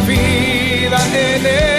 vida en él.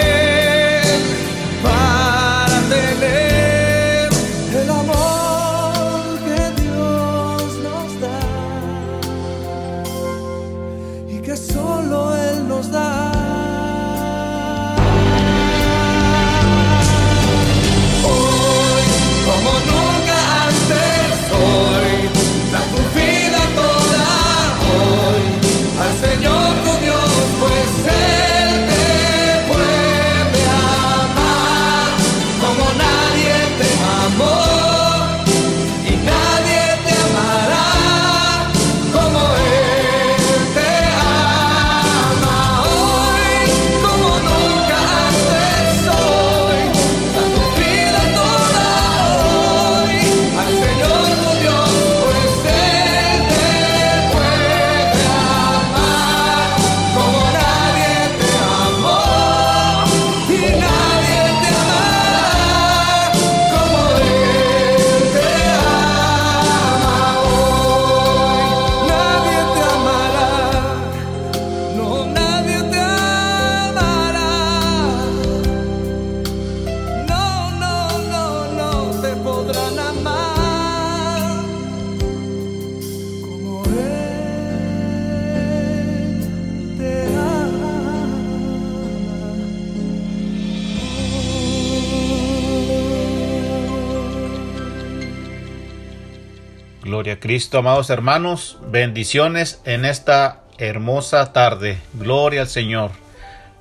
Cristo, amados hermanos, bendiciones en esta hermosa tarde. Gloria al Señor.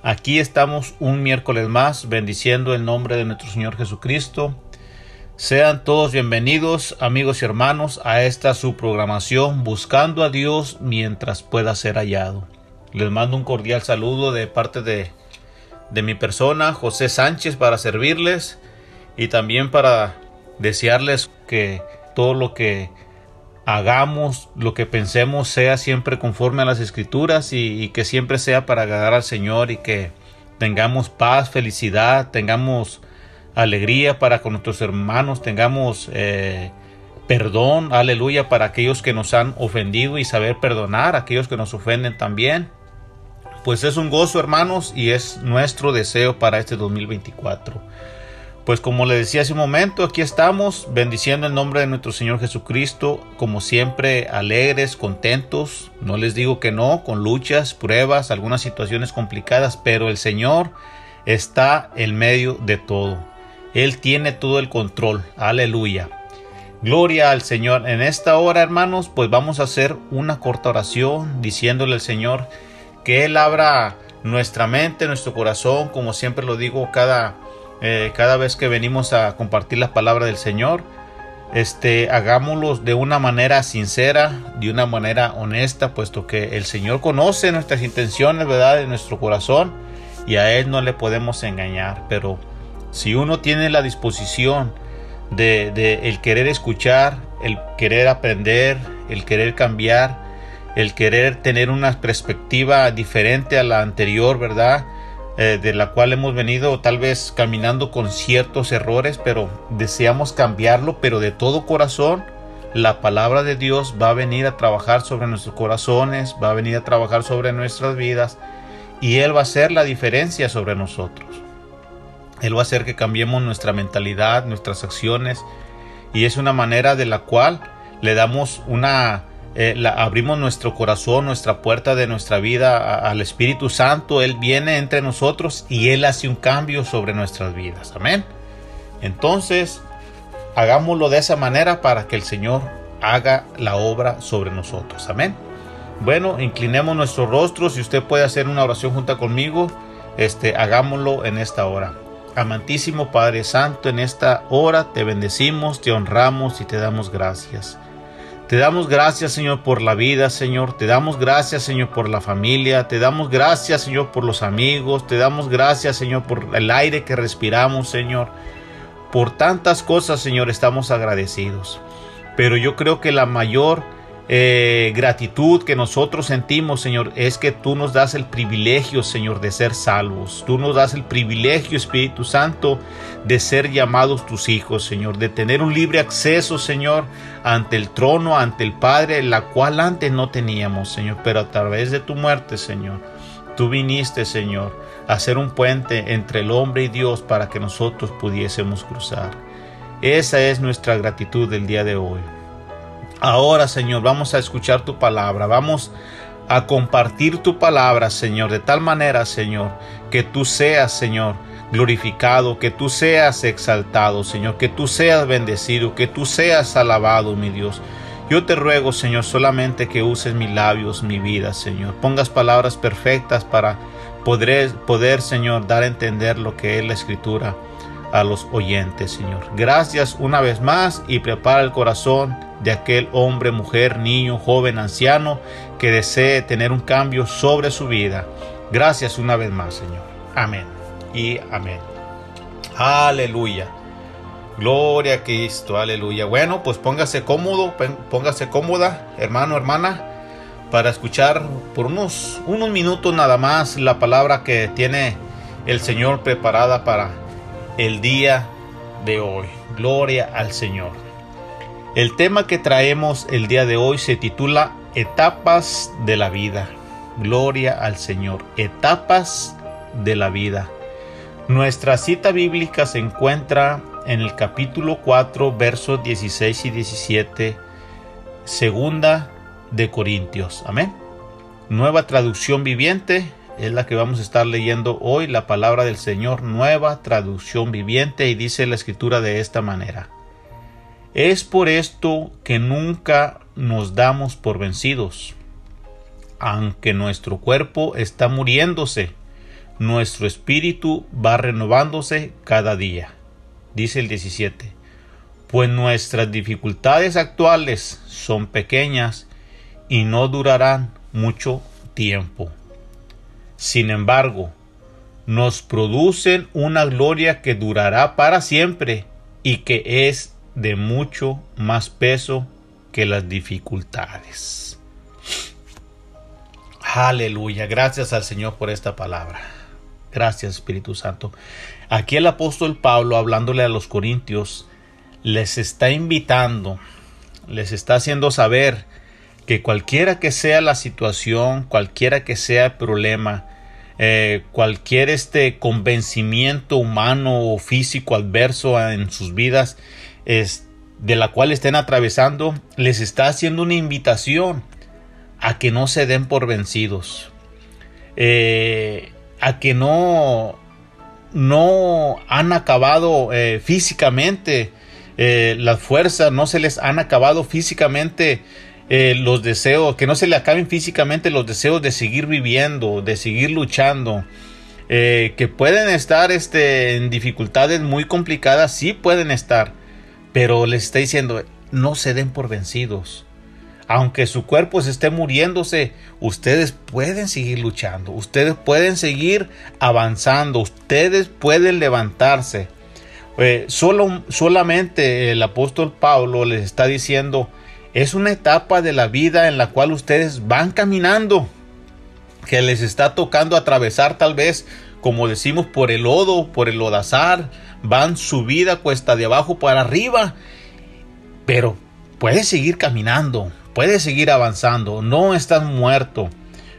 Aquí estamos un miércoles más bendiciendo el nombre de nuestro Señor Jesucristo. Sean todos bienvenidos, amigos y hermanos, a esta su programación Buscando a Dios mientras pueda ser hallado. Les mando un cordial saludo de parte de, de mi persona, José Sánchez, para servirles y también para desearles que todo lo que hagamos lo que pensemos sea siempre conforme a las escrituras y, que siempre sea para agradar al Señor y que tengamos paz, felicidad, tengamos alegría para con nuestros hermanos, tengamos eh, perdón, aleluya, para aquellos que nos han ofendido y saber perdonar a aquellos que nos ofenden también. Pues es un gozo, hermanos, y es nuestro deseo para este 2024. Pues como le decía hace un momento, aquí estamos bendiciendo el nombre de nuestro Señor Jesucristo, como siempre alegres, contentos, no les digo que no, con luchas, pruebas, algunas situaciones complicadas, pero el Señor está en medio de todo. Él tiene todo el control, aleluya. Gloria al Señor. En esta hora, hermanos, pues vamos a hacer una corta oración diciéndole al Señor que Él abra nuestra mente, nuestro corazón, como siempre lo digo cada eh, cada vez que venimos a compartir la palabra del Señor, este, hagámoslos de una manera sincera, de una manera honesta, puesto que el Señor conoce nuestras intenciones, ¿verdad?, de nuestro corazón y a Él no le podemos engañar. Pero si uno tiene la disposición de, de el querer escuchar, el querer aprender, el querer cambiar, el querer tener una perspectiva diferente a la anterior, ¿verdad? Eh, de la cual hemos venido tal vez caminando con ciertos errores, pero deseamos cambiarlo, pero de todo corazón. La palabra de Dios va a venir a trabajar sobre nuestros corazones, va a venir a trabajar sobre nuestras vidas y Él va a hacer la diferencia sobre nosotros. Él va a hacer que cambiemos nuestra mentalidad, nuestras acciones y es una manera de la cual le damos una eh, abrimos nuestro corazón, nuestra puerta de nuestra vida al Espíritu Santo, Él viene entre nosotros y Él hace un cambio sobre nuestras vidas. Amén. Entonces, hagámoslo de esa manera para que el Señor haga la obra sobre nosotros. Amén. Bueno, inclinemos nuestros rostros. Si usted puede hacer una oración junto conmigo, este, hagámoslo en esta hora. Amantísimo Padre Santo, en esta hora te bendecimos, te honramos y te damos gracias. Te damos gracias, Señor, por la vida, Señor. Te damos gracias, Señor, por la familia. Te damos gracias, Señor, por los amigos. Te damos gracias, Señor, por el aire que respiramos, Señor. Por tantas cosas, Señor, estamos agradecidos. Pero yo creo que la mayor eh, gratitud que nosotros sentimos, Señor, es que tú nos das el privilegio, Señor, de ser salvos. Tú nos das el privilegio, Espíritu Santo, de ser llamados tus hijos, Señor, de tener un libre acceso, Señor, ante el trono, ante el Padre, la cual antes no teníamos, Señor, pero a través de tu muerte, Señor, tú viniste, Señor, a ser un puente entre el hombre y Dios para que nosotros pudiésemos cruzar. Esa es nuestra gratitud del día de hoy. Ahora, Señor, vamos a escuchar tu palabra, vamos a compartir tu palabra, Señor, de tal manera, Señor, que tú seas, Señor, glorificado, que tú seas exaltado, Señor, que tú seas bendecido, que tú seas alabado, mi Dios. Yo te ruego, Señor, solamente que uses mis labios, mi vida, Señor. Pongas palabras perfectas para poder, poder, Señor, dar a entender lo que es la escritura a los oyentes, Señor. Gracias una vez más y prepara el corazón de aquel hombre, mujer, niño, joven, anciano que desee tener un cambio sobre su vida. Gracias una vez más, Señor. Amén y amén. Aleluya. Gloria a Cristo, aleluya. Bueno, pues póngase cómodo, póngase cómoda, hermano, hermana, para escuchar por unos, unos minutos nada más la palabra que tiene el Señor preparada para el día de hoy. Gloria al Señor. El tema que traemos el día de hoy se titula Etapas de la vida. Gloria al Señor. Etapas de la vida. Nuestra cita bíblica se encuentra en el capítulo 4, versos 16 y 17, segunda de Corintios. Amén. Nueva traducción viviente, es la que vamos a estar leyendo hoy, la palabra del Señor, nueva traducción viviente, y dice la escritura de esta manera. Es por esto que nunca nos damos por vencidos. Aunque nuestro cuerpo está muriéndose, nuestro espíritu va renovándose cada día. Dice el 17. Pues nuestras dificultades actuales son pequeñas y no durarán mucho tiempo. Sin embargo, nos producen una gloria que durará para siempre y que es de mucho más peso que las dificultades. Aleluya, gracias al Señor por esta palabra. Gracias Espíritu Santo. Aquí el apóstol Pablo, hablándole a los corintios, les está invitando, les está haciendo saber que cualquiera que sea la situación, cualquiera que sea el problema, eh, cualquier este convencimiento humano o físico adverso en sus vidas es, de la cual estén atravesando, les está haciendo una invitación a que no se den por vencidos, eh, a que no, no han acabado eh, físicamente las fuerzas, no se les han acabado físicamente eh, los deseos, que no se le acaben físicamente los deseos de seguir viviendo, de seguir luchando, eh, que pueden estar este, en dificultades muy complicadas, sí pueden estar, Pero les está diciendo, no se den por vencidos. Aunque su cuerpo se esté muriéndose, ustedes pueden seguir luchando, ustedes pueden seguir avanzando, ustedes pueden levantarse. Eh, solo, solamente el apóstol Pablo les está diciendo, es una etapa de la vida en la cual ustedes van caminando, que les está tocando atravesar tal vez, como decimos, por el lodo, por el lodazar, van su vida cuesta de abajo para arriba, pero puedes seguir caminando, puedes seguir avanzando, no estás muerto.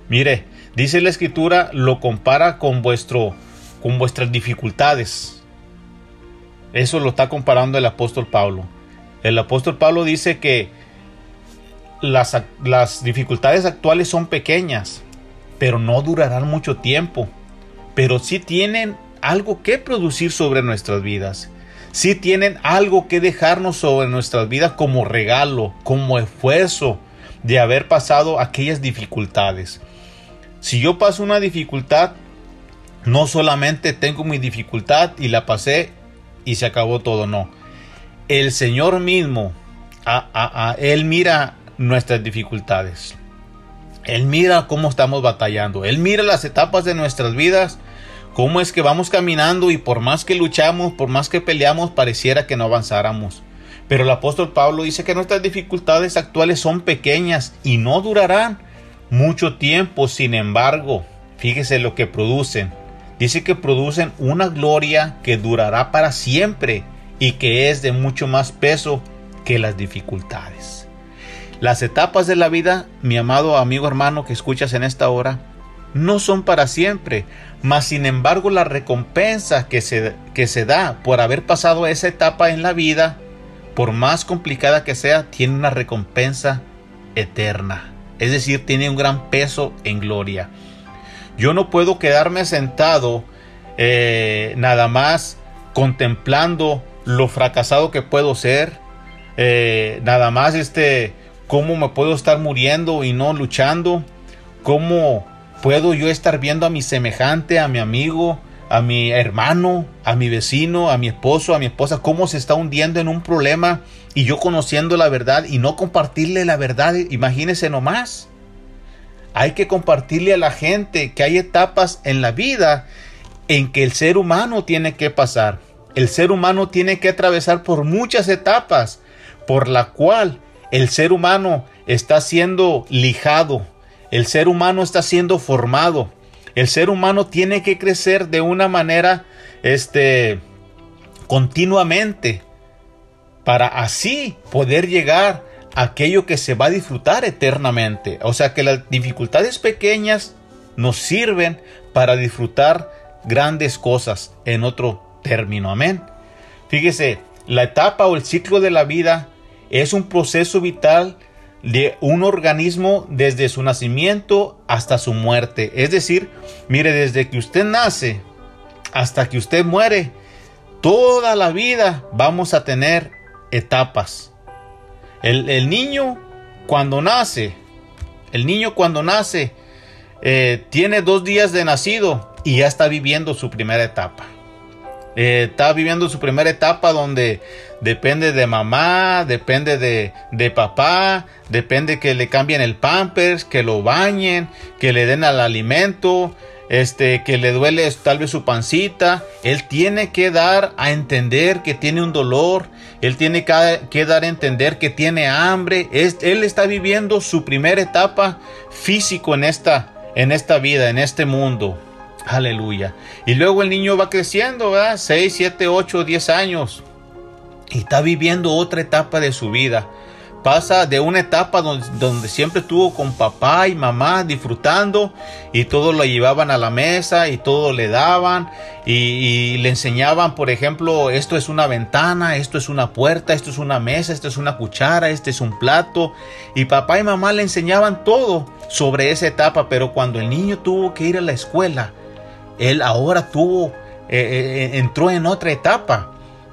Mire, dice la escritura, lo compara con vuestro con vuestras dificultades. Eso lo está comparando el apóstol Pablo. El apóstol Pablo dice que las, las dificultades actuales son pequeñas, pero no durarán mucho tiempo. Pero sí tienen algo que producir sobre nuestras vidas. Si tienen algo que dejarnos sobre nuestras vidas como regalo, como esfuerzo de haber pasado aquellas dificultades. Si yo paso una dificultad, no solamente tengo mi dificultad y la pasé y se acabó todo, no. El Señor mismo, a, Él mira nuestras dificultades. Él mira cómo estamos batallando. Él mira las etapas de nuestras vidas cómo es que vamos caminando y por más que luchamos, por más que peleamos, pareciera que no avanzáramos. Pero el apóstol Pablo dice que nuestras dificultades actuales son pequeñas y no durarán mucho tiempo. Sin embargo, fíjese lo que producen. Dice que producen una gloria que durará para siempre y que es de mucho más peso que las dificultades. Las etapas de la vida, mi amado amigo hermano que escuchas en esta hora, no son para siempre, mas sin embargo la recompensa que se, que se da por haber pasado esa etapa en la vida, por más complicada que sea, tiene una recompensa eterna. Es decir, tiene un gran peso en gloria. Yo no puedo quedarme sentado eh, nada más contemplando lo fracasado que puedo ser, eh, nada más este, cómo me puedo estar muriendo y no luchando, cómo Puedo yo estar viendo a mi semejante, a mi amigo, a mi hermano, a mi vecino, a mi esposo, a mi esposa, cómo se está hundiendo en un problema y yo conociendo la verdad y no compartirle la verdad, imagínese nomás. Hay que compartirle a la gente que hay etapas en la vida en que el ser humano tiene que pasar. El ser humano tiene que atravesar por muchas etapas por la cual el ser humano está siendo lijado, el ser humano está siendo formado. El ser humano tiene que crecer de una manera este continuamente para así poder llegar a aquello que se va a disfrutar eternamente. O sea que las dificultades pequeñas nos sirven para disfrutar grandes cosas en otro término. Amén. Fíjese, la etapa o el ciclo de la vida es un proceso vital de un organismo desde su nacimiento hasta su muerte. Es decir, mire, desde que usted nace hasta que usted muere, toda la vida vamos a tener etapas. El, niño cuando nace, el niño cuando nace, eh, tiene dos días de nacido y ya está viviendo su primera etapa. Eh, está viviendo su primera etapa donde depende de mamá, depende de, papá, depende que le cambien el pampers, que lo bañen, que le den al alimento, este, que le duele tal vez su pancita. Él tiene que dar a entender que tiene un dolor, él tiene que, dar a entender que tiene hambre. él está viviendo su primera etapa físico en esta, en esta vida, en este mundo. Aleluya. Y luego el niño va creciendo, ¿verdad? 6, 7, 8, 10 años. Y está viviendo otra etapa de su vida. Pasa de una etapa donde, siempre estuvo con papá y mamá disfrutando y todo lo llevaban a la mesa y todo le daban y, y, le enseñaban, por ejemplo, esto es una ventana, esto es una puerta, esto es una mesa, esto es una cuchara, este es un plato y papá y mamá le enseñaban todo sobre esa etapa, pero cuando el niño tuvo que ir a la escuela, él ahora tuvo, eh, eh, eh, entró en otra etapa,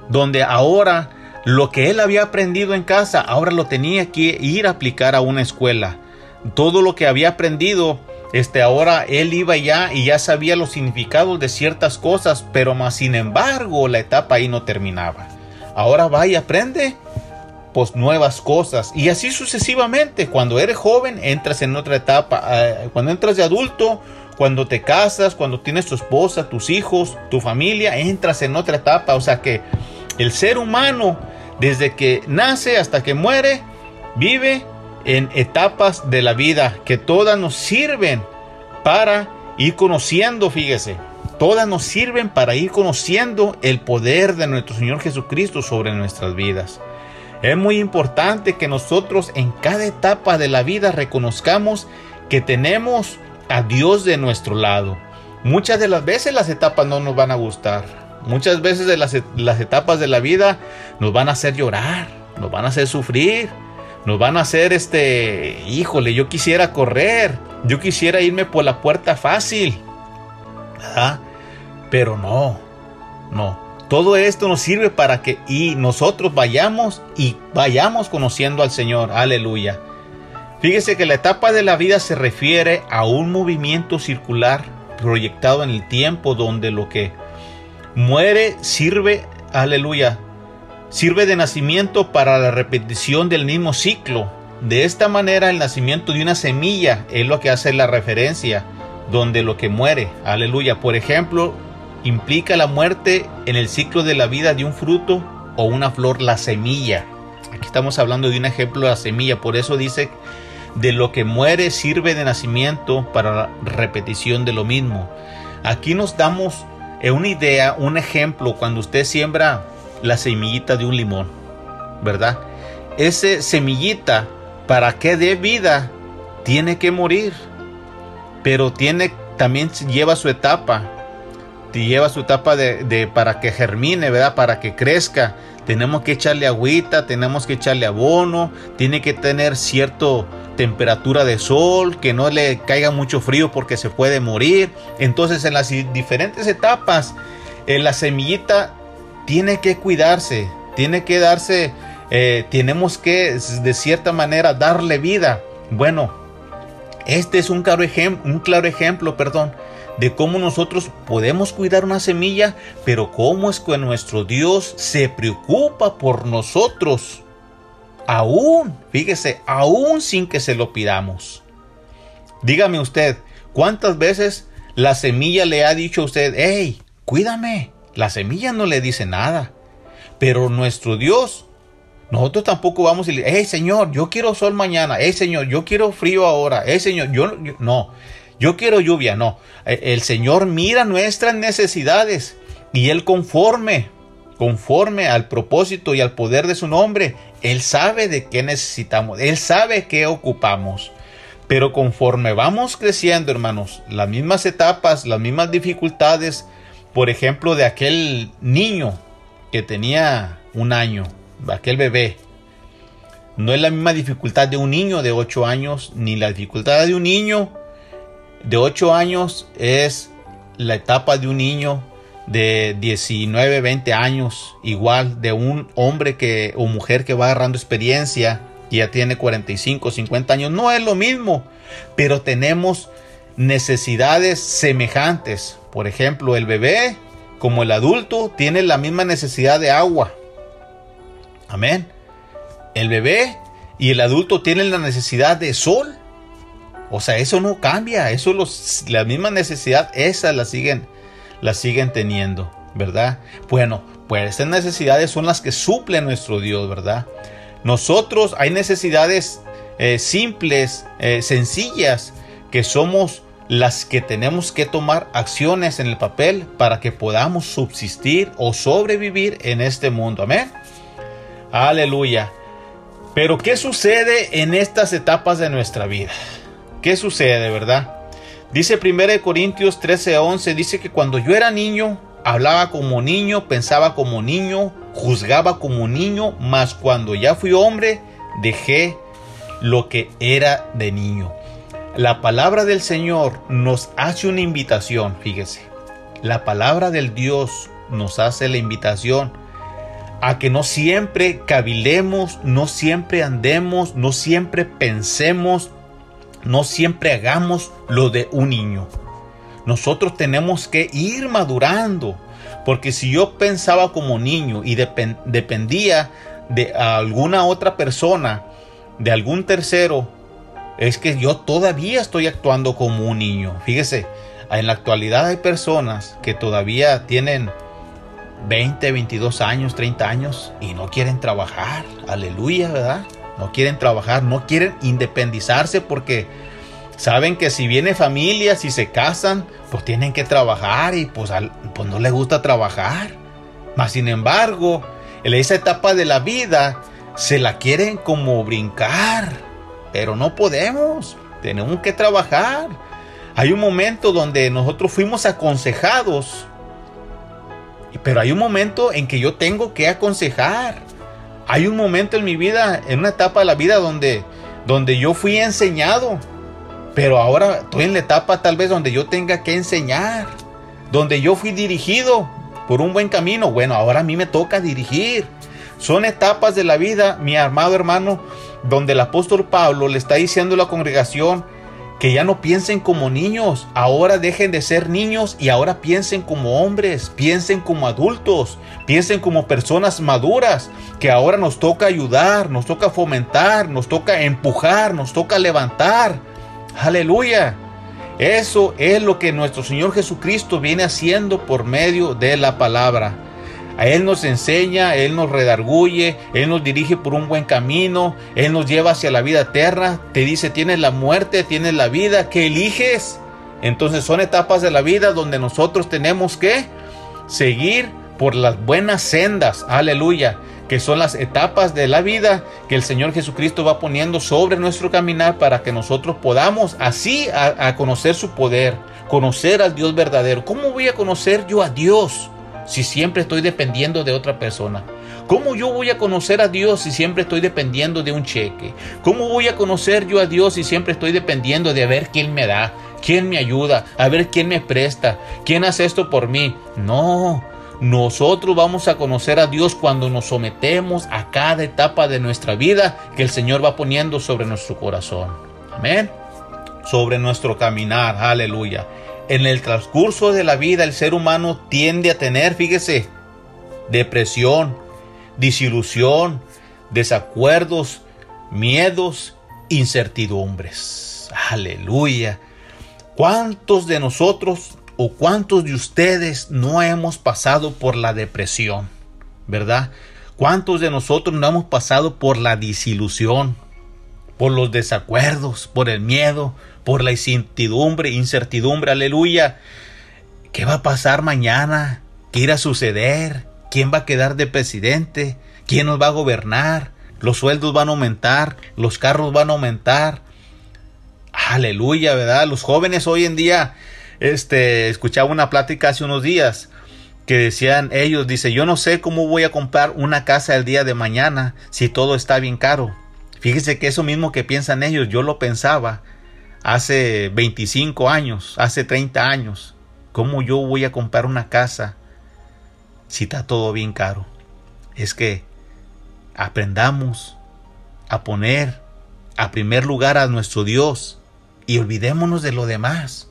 donde ahora lo que él había aprendido en casa, ahora lo tenía que ir a aplicar a una escuela. Todo lo que había aprendido, este, ahora él iba ya y ya sabía los significados de ciertas cosas, pero más sin embargo la etapa ahí no terminaba. ahora va y aprende pues nuevas cosas y así sucesivamente. Cuando eres joven entras en otra etapa, cuando entras de adulto, cuando te casas, cuando tienes tu esposa, tus hijos, tu familia, entras en otra etapa. O sea que el ser humano, desde que nace hasta que muere, vive en etapas de la vida que todas nos sirven para ir conociendo, fíjese, todas nos sirven para ir conociendo el poder de nuestro Señor Jesucristo sobre nuestras vidas. Es muy importante que nosotros en cada etapa de la vida reconozcamos que tenemos a Dios de nuestro lado. Muchas de las veces las etapas no nos van a gustar. Muchas veces de las, las etapas de la vida nos van a hacer llorar, nos van a hacer sufrir, nos van a hacer este, híjole, yo quisiera correr, yo quisiera irme por la puerta fácil. Pero no, no. Todo esto nos sirve para que y nosotros vayamos y vayamos conociendo al Señor. Aleluya. Fíjese que la etapa de la vida se refiere a un movimiento circular proyectado en el tiempo donde lo que muere sirve, aleluya, sirve de nacimiento para la repetición del mismo ciclo. De esta manera el nacimiento de una semilla es lo que hace la referencia, donde lo que muere, aleluya. Por ejemplo, implica la muerte en el ciclo de la vida de un fruto o una flor, la semilla. Aquí estamos hablando de un ejemplo de la semilla, por eso dice, de lo que muere sirve de nacimiento para la repetición de lo mismo. Aquí nos damos eh, una idea, un ejemplo, cuando usted siembra la semillita de un limón, ¿verdad? Ese semillita, para que dé vida, tiene que morir, pero tiene, también lleva su etapa lleva su etapa de, para que germine, ¿verdad? Para que crezca. Tenemos que echarle agüita, tenemos que echarle abono, tiene que tener cierta temperatura de sol, que no le caiga mucho frío porque se puede morir. Entonces en las diferentes etapas, en la semillita tiene que cuidarse, tiene que darse, eh, tenemos que de cierta manera darle vida. Bueno, este es un claro, un claro ejemplo, perdón, de cómo nosotros podemos cuidar una semilla, pero cómo es que nuestro Dios se preocupa por nosotros, aún, fíjese, aún sin que se lo pidamos. Dígame usted, ¿cuántas veces la semilla le ha dicho a usted, hey, cuídame? La semilla no le dice nada, pero nuestro Dios nosotros tampoco vamos a decir, hey Señor, yo quiero sol mañana, hey Señor, yo quiero frío ahora, hey Señor, yo no yo quiero lluvia, no. E, el Señor mira nuestras necesidades y Él conforme, conforme al propósito y al poder de su nombre, Él sabe de qué necesitamos, Él sabe qué ocupamos. Pero conforme vamos creciendo, hermanos, las mismas etapas, las mismas dificultades, por ejemplo, de aquel niño que tenía un año, aquel bebé, no es la misma dificultad de un niño de 8 años, ni la dificultad de un niño de 8 años es la etapa de un niño de 19, 20 años, igual de un hombre que o mujer que va agarrando experiencia y ya tiene 45, 50 años, no es lo mismo, pero tenemos necesidades semejantes. Por ejemplo, el bebé como el adulto tiene la misma necesidad de agua. Amén. El bebé y el adulto tienen la necesidad de sol. O sea, eso no cambia, eso los, la misma necesidad, esa la siguen, la siguen teniendo, ¿verdad? Bueno, pues estas necesidades son las que suple nuestro Dios, ¿verdad? Nosotros hay necesidades eh, simples, eh, sencillas, que somos las que tenemos que tomar acciones en el papel para que podamos subsistir o sobrevivir en este mundo. Amén. Aleluya. Pero ¿qué sucede en estas etapas de nuestra vida? ¿Qué sucede, verdad? Dice 1 Corintios 13:11, dice que cuando yo era niño, hablaba como niño, pensaba como niño, juzgaba como niño, mas cuando ya fui hombre, dejé lo que era de niño. La palabra del Señor nos hace una invitación, fíjese. La palabra del Dios nos hace la invitación a que no siempre cavilemos, no siempre andemos, no siempre pensemos no siempre hagamos lo de un niño. nosotros tenemos que ir madurando. Porque si yo pensaba como niño y dependía de alguna otra persona, de algún tercero, es que yo todavía estoy actuando como un niño. Fíjese, en la actualidad hay personas que todavía tienen 20, 22 años, 30 años y no quieren trabajar. Aleluya, ¿verdad? No quieren trabajar, no quieren independizarse porque saben que si viene familia, si se casan, pues tienen que trabajar y pues, pues no les gusta trabajar. Mas sin embargo, en esa etapa de la vida se la quieren como brincar, pero no podemos, tenemos que trabajar. Hay un momento donde nosotros fuimos aconsejados, pero hay un momento en que yo tengo que aconsejar. Hay un momento en mi vida, en una etapa de la vida donde, donde yo fui enseñado, pero ahora estoy en la etapa tal vez donde yo tenga que enseñar, donde yo fui dirigido por un buen camino. Bueno, ahora a mí me toca dirigir. Son etapas de la vida, mi amado hermano, donde el apóstol Pablo le está diciendo a la congregación que ya no piensen como niños, ahora dejen de ser niños y ahora piensen como hombres, piensen como adultos, piensen como personas maduras, que ahora nos toca ayudar, nos toca fomentar, nos toca empujar, nos toca levantar. Aleluya. Eso es lo que nuestro Señor Jesucristo viene haciendo por medio de la palabra. A Él nos enseña, Él nos redarguye, Él nos dirige por un buen camino, Él nos lleva hacia la vida eterna, te dice, tienes la muerte, tienes la vida, ¿qué eliges? Entonces son etapas de la vida donde nosotros tenemos que seguir por las buenas sendas, aleluya, que son las etapas de la vida que el Señor Jesucristo va poniendo sobre nuestro caminar para que nosotros podamos así a, conocer su poder, conocer al Dios verdadero. ¿Cómo voy a conocer yo a Dios? Si siempre estoy dependiendo de otra persona? ¿Cómo yo voy a conocer a Dios si siempre estoy dependiendo de un cheque? ¿Cómo voy a conocer yo a Dios si siempre estoy dependiendo de ver quién me da, quién me ayuda, a ver quién me presta, quién hace esto por mí? No, nosotros vamos a conocer a Dios cuando nos sometemos a cada etapa de nuestra vida que el Señor va poniendo sobre nuestro corazón. Amén. Sobre nuestro caminar. Aleluya. En el transcurso de la vida el ser humano tiende a tener, fíjese, depresión, disilusión, desacuerdos, miedos, incertidumbres. Aleluya. ¿Cuántos de nosotros o cuántos de ustedes no hemos pasado por la depresión? ¿Verdad? ¿Cuántos de nosotros no hemos pasado por la disilusión, por los desacuerdos, por el miedo, por la incertidumbre, incertidumbre, aleluya. ¿Qué va a pasar mañana? ¿Qué irá a suceder? ¿Quién va a quedar de presidente? ¿Quién nos va a gobernar? Los sueldos van a aumentar, los carros van a aumentar. Aleluya, ¿verdad? Los jóvenes hoy en día, este, escuchaba una plática hace unos días que decían ellos, dice, yo no sé cómo voy a comprar una casa el día de mañana si todo está bien caro. Fíjese que eso mismo que piensan ellos, yo lo pensaba hace 25 años, hace 30 años. ¿Cómo yo voy a comprar una casa si está todo bien caro? Es que aprendamos a poner a primer lugar a nuestro Dios y olvidémonos de lo demás.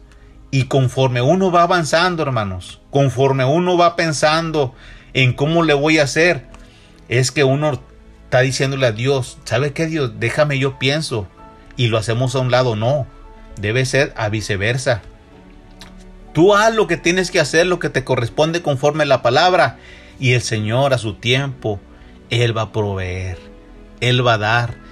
Y conforme uno va avanzando, hermanos, conforme uno va pensando en cómo le voy a hacer, es que uno está diciéndole a Dios, ¿sabe qué Dios? Déjame yo pienso y lo hacemos a un lado. No, debe ser a viceversa. Tú haz lo que tienes que hacer, lo que te corresponde conforme la palabra. Y el Señor a su tiempo, Él va a proveer, Él va a dar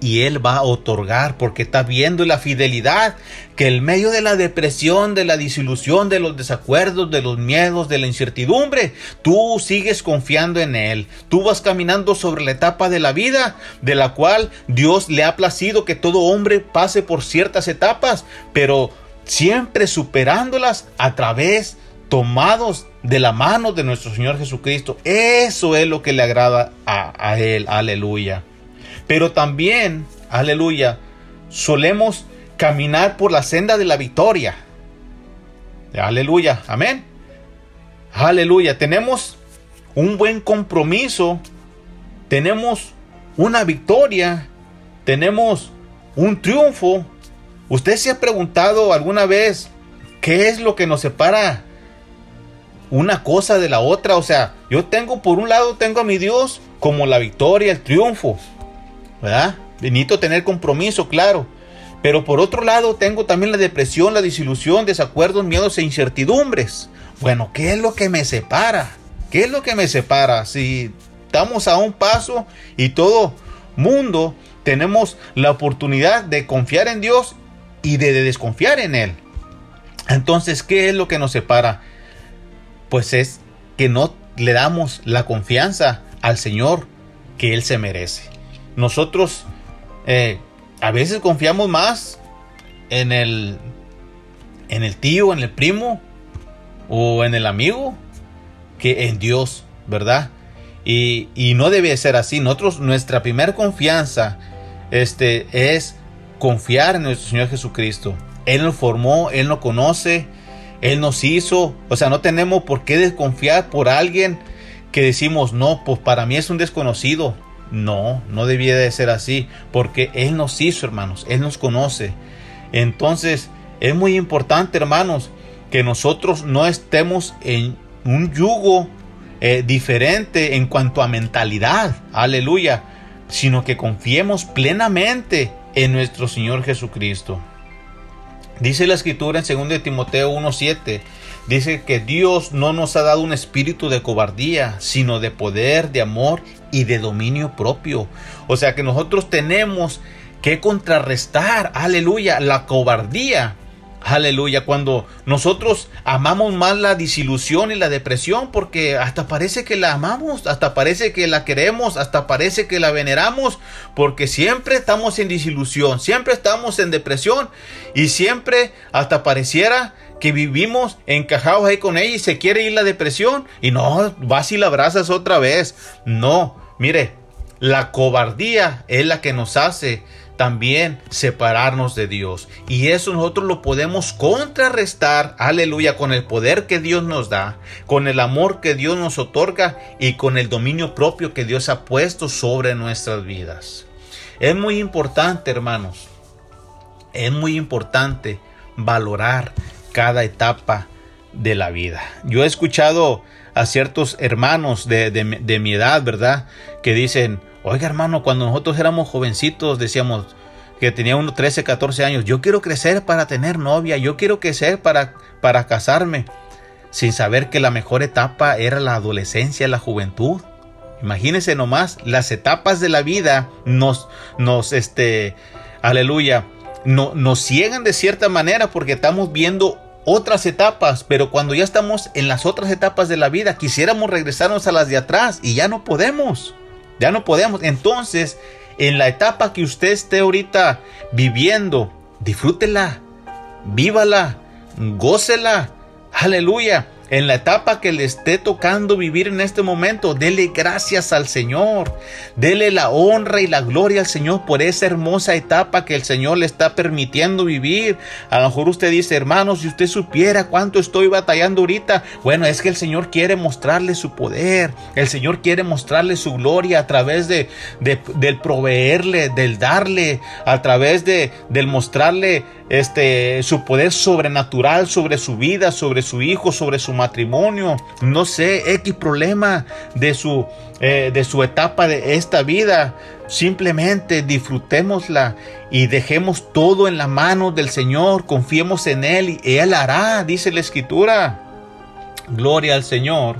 y Él va a otorgar porque está viendo la fidelidad que en medio de la depresión, de la disilusión, de los desacuerdos, de los miedos, de la incertidumbre, tú sigues confiando en Él. Tú vas caminando sobre la etapa de la vida de la cual Dios le ha placido que todo hombre pase por ciertas etapas, pero siempre superándolas a través tomados de la mano de nuestro Señor Jesucristo. Eso es lo que le agrada a, a Él. Aleluya. Pero también, aleluya, solemos caminar por la senda de la victoria. Aleluya, amén. Aleluya, tenemos un buen compromiso, tenemos una victoria, tenemos un triunfo. ¿Usted se ha preguntado alguna vez ¿qué es lo que nos separa una cosa de la otra? O sea, yo tengo por un lado, tengo a mi Dios como la victoria, el triunfo, ¿verdad? Tener compromiso, claro. Pero por otro lado, tengo también la depresión, la disilusión, desacuerdos, miedos e incertidumbres. Bueno, ¿qué es lo que me separa? ¿Qué es lo que me separa? Si estamos a un paso y todo mundo tenemos la oportunidad de confiar en Dios y de, desconfiar en Él. Entonces, ¿qué es lo que nos separa? Pues es que no le damos la confianza al Señor que Él se merece. Nosotros eh, a veces confiamos más en el, en el tío, en el primo o en el amigo que en Dios, ¿verdad? Y, y no debe ser así. Nosotros, nuestra primera confianza este, es confiar en nuestro Señor Jesucristo. Él nos formó, Él nos conoce, Él nos hizo. O sea, no tenemos por qué desconfiar por alguien que decimos, no, pues para mí es un desconocido. No, no debía de ser así, porque Él nos hizo, hermanos, Él nos conoce. Entonces, es muy importante, hermanos, que nosotros no estemos en un yugo eh, diferente en cuanto a mentalidad, aleluya, sino que confiemos plenamente en nuestro Señor Jesucristo. Dice la escritura en 2 Timoteo 1:7, dice que Dios no nos ha dado un espíritu de cobardía, sino de poder, de amor y de dominio propio. O sea que nosotros tenemos que contrarrestar, aleluya, la cobardía Aleluya, cuando nosotros amamos más la disilusión y la depresión, porque hasta parece que la amamos, hasta parece que la queremos, hasta parece que la veneramos, porque siempre estamos en disilusión, siempre estamos en depresión y siempre hasta pareciera que vivimos encajados ahí con ella y se quiere ir la depresión y no, vas y la abrazas otra vez. No, mire, la cobardía es la que nos hace también separarnos de Dios. Y eso nosotros lo podemos contrarrestar, aleluya, con el poder que Dios nos da, con el amor que Dios nos otorga y con el dominio propio que Dios ha puesto sobre nuestras vidas. Es muy importante, hermanos, es muy importante valorar cada etapa de la vida. Yo he escuchado a ciertos hermanos de, de mi edad, ¿verdad? Que dicen, Oiga, hermano, cuando nosotros éramos jovencitos decíamos que tenía unos 13, 14 años, yo quiero crecer para tener novia, yo quiero crecer para, para casarme, sin saber que la mejor etapa era la adolescencia, la juventud. Imagínense nomás, las etapas de la vida nos, nos, este, aleluya, no, nos ciegan de cierta manera porque estamos viendo otras etapas, pero cuando ya estamos en las otras etapas de la vida, quisiéramos regresarnos a las de atrás y ya no podemos. Ya no podemos. Entonces, en la etapa que usted esté ahorita viviendo, disfrútela, vívala, gócela. Aleluya en la etapa que le esté tocando vivir en este momento, dele gracias al Señor. Dele la honra y la gloria al Señor por esa hermosa etapa que el Señor le está permitiendo vivir. A lo mejor usted dice, hermano, si usted supiera cuánto estoy batallando ahorita, bueno, es que el Señor quiere mostrarle su poder. El Señor quiere mostrarle su gloria a través de, del proveerle, del darle, a través de, del mostrarle este, su poder sobrenatural sobre su vida, sobre su hijo, sobre su matrimonio, no sé, X problema de su, eh, de su etapa de esta vida. Simplemente disfrutémosla y dejemos todo en la mano del Señor, confiemos en Él y Él hará, dice la Escritura. Gloria al Señor.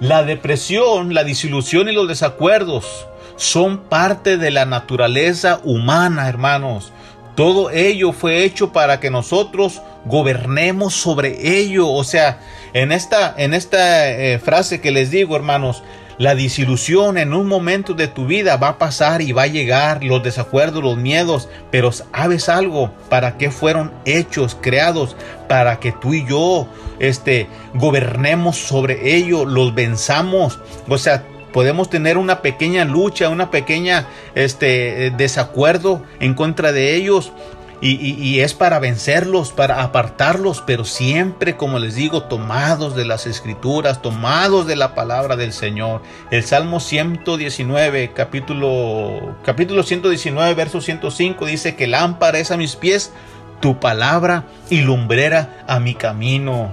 La depresión, la disilusión y los desacuerdos son parte de la naturaleza humana, hermanos. Todo ello fue hecho para que nosotros gobernemos sobre ello. O sea, en esta, en esta eh, frase que les digo, hermanos, la disilusión en un momento de tu vida va a pasar y va a llegar, los desacuerdos, los miedos, pero sabes algo, para qué fueron hechos, creados, para que tú y yo este, gobernemos sobre ello, los venzamos. O sea, podemos tener una pequeña lucha, una pequeña este, eh, desacuerdo en contra de ellos. Y, es para vencerlos, para apartarlos, pero siempre, como les digo, tomados de las escrituras, tomados de la palabra del Señor. El Salmo 119, capítulo, capítulo 119, verso 105, dice que lámpara es a mis pies tu palabra y lumbrera a mi camino.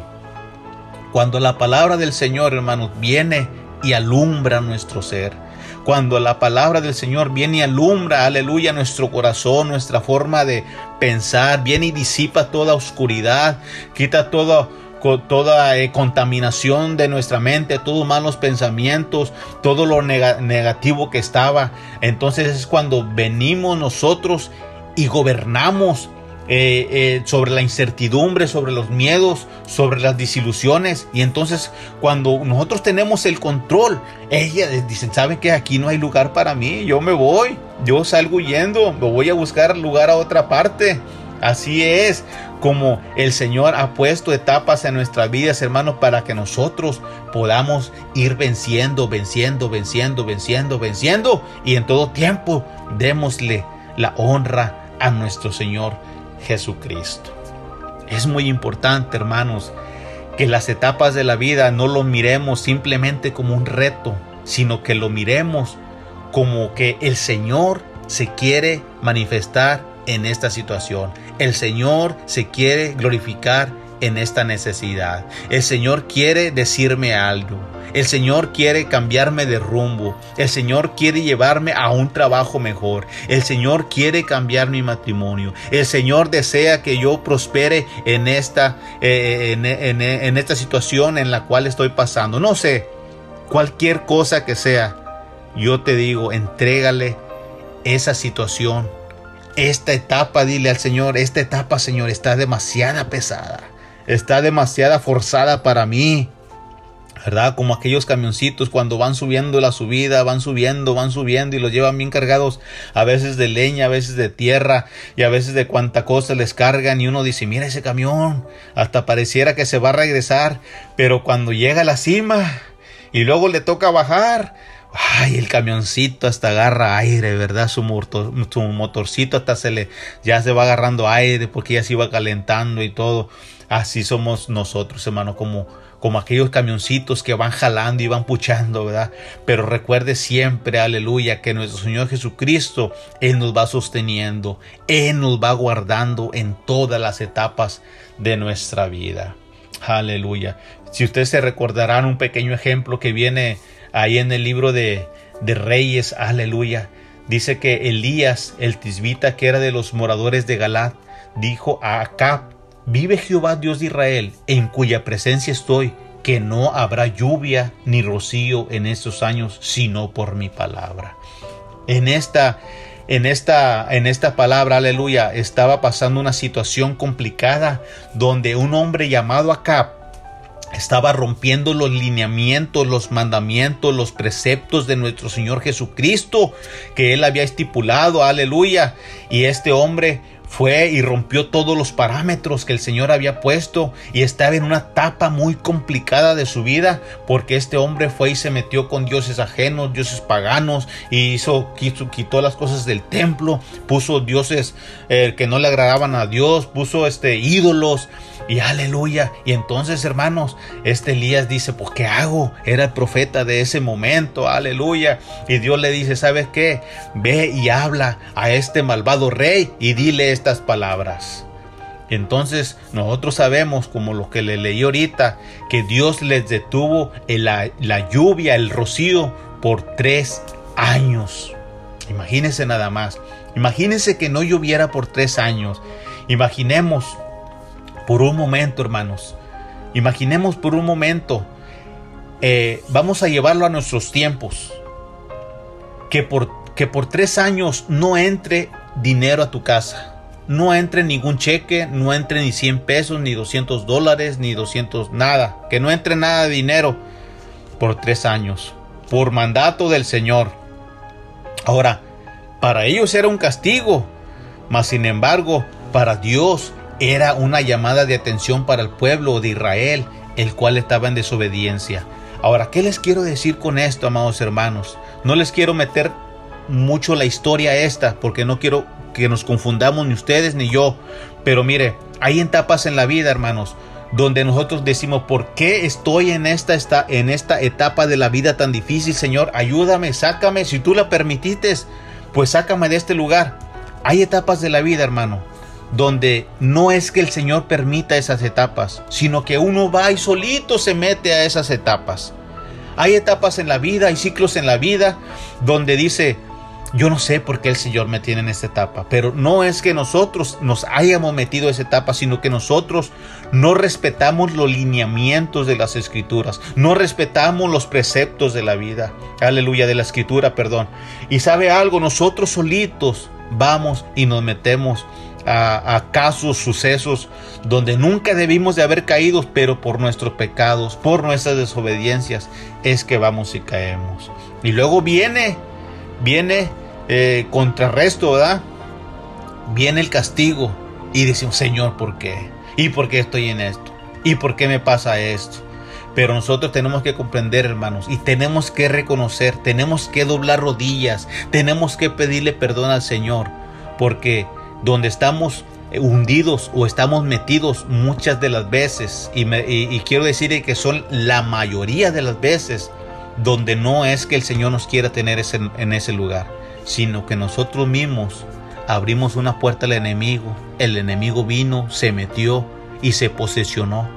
Cuando la palabra del Señor, hermanos, viene y alumbra nuestro ser. Cuando la palabra del Señor viene y alumbra, aleluya, nuestro corazón, nuestra forma de pensar, viene y disipa toda oscuridad, quita toda eh, contaminación de nuestra mente, todos malos pensamientos, todo lo negativo que estaba. Entonces es cuando venimos nosotros y gobernamos eh, eh, sobre la incertidumbre, sobre los miedos, sobre las desilusiones. Y entonces cuando nosotros tenemos el control, ellas dicen, ¿saben que aquí no hay lugar para mí? Yo me voy, yo salgo yendo, me voy a buscar lugar a otra parte. Así es como el Señor ha puesto etapas en nuestras vidas, hermanos, para que nosotros podamos ir venciendo, venciendo, venciendo, venciendo, venciendo. Y en todo tiempo démosle la honra a nuestro Señor Jesucristo. Es muy importante, hermanos, que las etapas de la vida no lo miremos simplemente como un reto, sino que lo miremos como que el Señor se quiere manifestar en esta situación. El Señor se quiere glorificar en esta necesidad. El Señor quiere decirme algo. El Señor quiere cambiarme de rumbo. El Señor quiere llevarme a un trabajo mejor. El Señor quiere cambiar mi matrimonio. El Señor desea que yo prospere en esta, eh, en, en esta situación en la cual estoy pasando. No sé, cualquier cosa que sea, yo te digo, entrégale esa situación esta etapa, dile al Señor, esta etapa, Señor, está demasiada pesada, está demasiada forzada para mí. ¿Verdad? Como aquellos camioncitos cuando van subiendo la subida, van subiendo, van subiendo y los llevan bien cargados, a veces de leña, a veces de tierra y a veces de cuanta cosa les cargan y uno dice, mira ese camión, hasta pareciera que se va a regresar, pero cuando llega a la cima y luego le toca bajar, Ay, el camioncito hasta agarra aire, ¿verdad? Su, motorcito hasta se le, ya se va agarrando aire porque ya se iba calentando y todo. Así somos nosotros, hermano, como, como aquellos camioncitos que van jalando y van puchando, ¿verdad? Pero recuerde siempre, aleluya, que nuestro Señor Jesucristo, Él nos va sosteniendo, Él nos va guardando en todas las etapas de nuestra vida. Aleluya. Si ustedes se recordarán un pequeño ejemplo que viene ahí en el libro de, de Reyes, aleluya, dice que Elías, el tisbita que era de los moradores de Galat, dijo a Acab, vive Jehová Dios de Israel, en cuya presencia estoy, que no habrá lluvia ni rocío en estos años, sino por mi palabra. En esta en esta, en esta palabra, aleluya, estaba pasando una situación complicada donde un hombre llamado Acab estaba rompiendo los lineamientos, los mandamientos, los preceptos de nuestro Señor Jesucristo que él había estipulado, aleluya. Y este hombre fue y rompió todos los parámetros que el Señor había puesto y estaba en una etapa muy complicada de su vida porque este hombre fue y se metió con dioses ajenos, dioses paganos y hizo, quitó las cosas del templo, puso dioses eh, que no le agradaban a Dios, puso este ídolos y aleluya. Y entonces, hermanos, este Elías dice, pues ¿qué hago? Era el profeta de ese momento, aleluya. Y Dios le dice, ¿sabes qué? Ve y habla a este malvado rey y dile estas palabras. Entonces nosotros sabemos, como lo que le leí ahorita, que Dios les detuvo la, la lluvia, el rocío, por tres años. Imagínense nada más. Imagínense que no lloviera por tres años. Imaginemos por un momento, hermanos. Imaginemos por un momento, eh, vamos a llevarlo a nuestros tiempos, que por, que por tres años no entre dinero a tu casa. No entre ningún cheque, no entre ni 100 pesos, ni 200 dólares, ni 200 nada. Que no entre nada de dinero por tres años, por mandato del Señor. Ahora, para ellos era un castigo, mas sin embargo, para Dios era una llamada de atención para el pueblo de Israel, el cual estaba en desobediencia. Ahora, ¿qué les quiero decir con esto, amados hermanos? No les quiero meter mucho la historia esta, porque no quiero que nos confundamos ni ustedes ni yo. Pero mire, hay etapas en la vida, hermanos, donde nosotros decimos, ¿por qué estoy en esta, en esta etapa de la vida tan difícil, Señor? Ayúdame, sácame, si tú la permitiste, pues sácame de este lugar. Hay etapas de la vida, hermano, donde no es que el Señor permita esas etapas, sino que uno va y solito se mete a esas etapas. Hay etapas en la vida, hay ciclos en la vida donde dice, yo no sé por qué el Señor me tiene en esta etapa, pero no es que nosotros nos hayamos metido a esa etapa, sino que nosotros no respetamos los lineamientos de las escrituras, no respetamos los preceptos de la vida, aleluya, de la escritura, perdón. Y sabe algo, nosotros solitos vamos y nos metemos a, casos, sucesos donde nunca debimos de haber caído, pero por nuestros pecados, por nuestras desobediencias, es que vamos y caemos. Y luego viene, viene eh, contrarresto, ¿verdad? Viene el castigo y decimos, Señor, ¿por qué? ¿Y por qué estoy en esto? ¿Y por qué me pasa esto? Pero nosotros tenemos que comprender, hermanos, y tenemos que reconocer, tenemos que doblar rodillas, tenemos que pedirle perdón al Señor, porque donde estamos hundidos o estamos metidos muchas de las veces, y, quiero decir que son la mayoría de las veces, donde no es que el Señor nos quiera tener en ese lugar, sino que nosotros mismos abrimos una puerta al enemigo, el enemigo vino, se metió y se posesionó,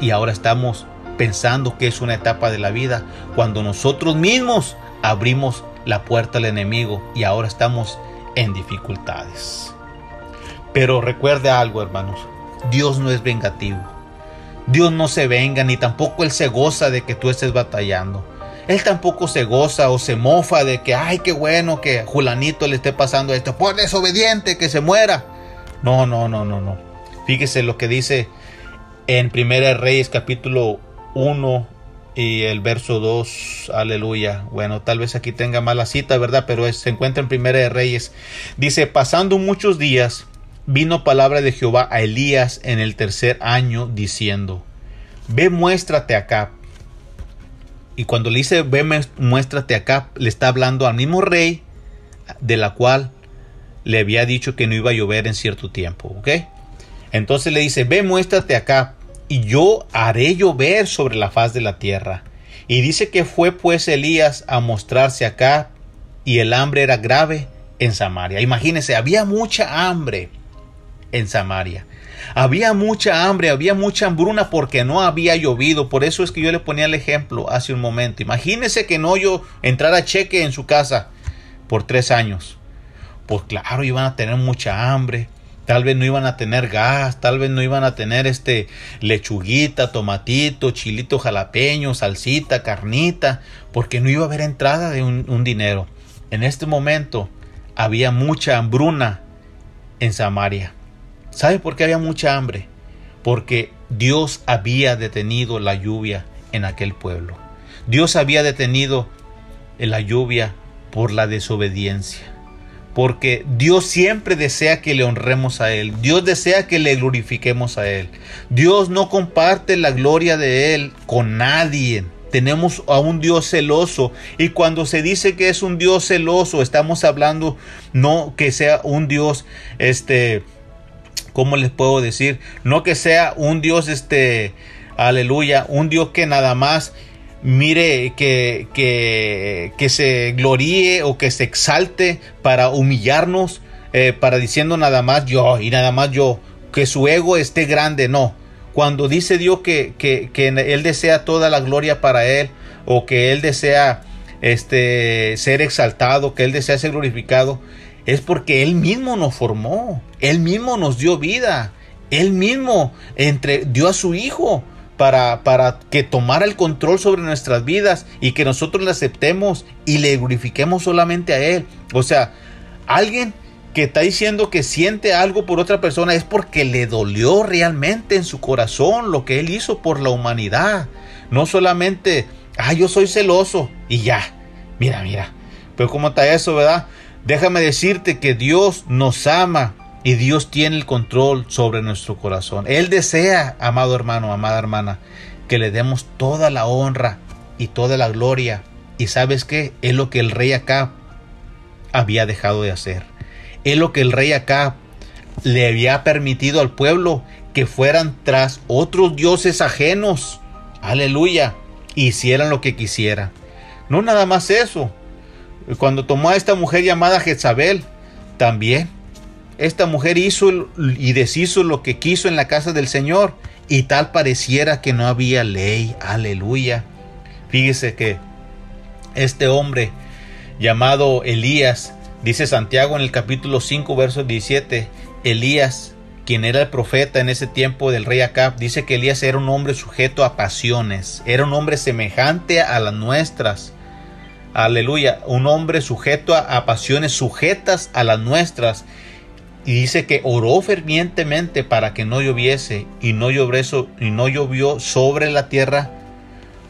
y ahora estamos pensando que es una etapa de la vida, cuando nosotros mismos abrimos la puerta al enemigo y ahora estamos en dificultades. Pero recuerde algo, hermanos. Dios no es vengativo. Dios no se venga, ni tampoco Él se goza de que tú estés batallando. Él tampoco se goza o se mofa de que, ay, qué bueno que Julanito le esté pasando esto. Por desobediente, que se muera. No, no, no, no, no. Fíjese lo que dice en Primera Reyes capítulo 1 y el verso 2, aleluya. Bueno, tal vez aquí tenga mala cita, ¿verdad? Pero se encuentra en Primera Reyes. Dice, pasando muchos días, vino palabra de Jehová a Elías en el tercer año diciendo, ve muéstrate acá. Y cuando le dice, ve muéstrate acá, le está hablando al mismo rey de la cual le había dicho que no iba a llover en cierto tiempo, ¿ok? Entonces le dice, ve muéstrate acá, y yo haré llover sobre la faz de la tierra. Y dice que fue pues Elías a mostrarse acá, y el hambre era grave en Samaria. Imagínense, había mucha hambre en Samaria. Había mucha hambre, había mucha hambruna porque no había llovido. Por eso es que yo le ponía el ejemplo hace un momento. Imagínese que no yo entrara cheque en su casa por tres años. Pues claro, iban a tener mucha hambre. Tal vez no iban a tener gas, tal vez no iban a tener este lechuguita, tomatito, chilito jalapeño, salsita, carnita, porque no iba a haber entrada de un, un dinero. En este momento había mucha hambruna en Samaria. ¿Sabe por qué había mucha hambre? Porque Dios había detenido la lluvia en aquel pueblo. Dios había detenido la lluvia por la desobediencia. Porque Dios siempre desea que le honremos a Él. Dios desea que le glorifiquemos a Él. Dios no comparte la gloria de Él con nadie. Tenemos a un Dios celoso. Y cuando se dice que es un Dios celoso, estamos hablando no que sea un Dios, este, ¿cómo les puedo decir? No que sea un Dios, este, aleluya, un Dios que nada más mire que, que, se gloríe o que se exalte para humillarnos, eh, para diciendo nada más yo y nada más yo, que su ego esté grande, no. Cuando dice Dios que, que, que Él desea toda la gloria para Él o que Él desea este, ser exaltado, que Él desea ser glorificado, es porque Él mismo nos formó, Él mismo nos dio vida, Él mismo entre, dio a su Hijo para, para que tomara el control sobre nuestras vidas y que nosotros le aceptemos y le glorifiquemos solamente a Él. O sea, alguien que está diciendo que siente algo por otra persona es porque le dolió realmente en su corazón lo que Él hizo por la humanidad. No solamente, ah, yo soy celoso y ya, mira, mira. Pero ¿cómo está eso, verdad? Déjame decirte que Dios nos ama y Dios tiene el control sobre nuestro corazón. Él desea, amado hermano, amada hermana, que le demos toda la honra y toda la gloria. Y sabes qué? Es lo que el rey acá había dejado de hacer. Es lo que el rey acá le había permitido al pueblo que fueran tras otros dioses ajenos. Aleluya. Hicieran lo que quisieran. No nada más eso cuando tomó a esta mujer llamada Jezabel, también esta mujer hizo y deshizo lo que quiso en la casa del Señor y tal pareciera que no había ley. Aleluya. Fíjese que este hombre llamado Elías, dice Santiago en el capítulo 5, verso 17, Elías, quien era el profeta en ese tiempo del rey Acab, dice que Elías era un hombre sujeto a pasiones, era un hombre semejante a las nuestras. Aleluya, un hombre sujeto a, pasiones sujetas a las nuestras. Y dice que oró fervientemente para que no lloviese y no, y no llovió sobre la tierra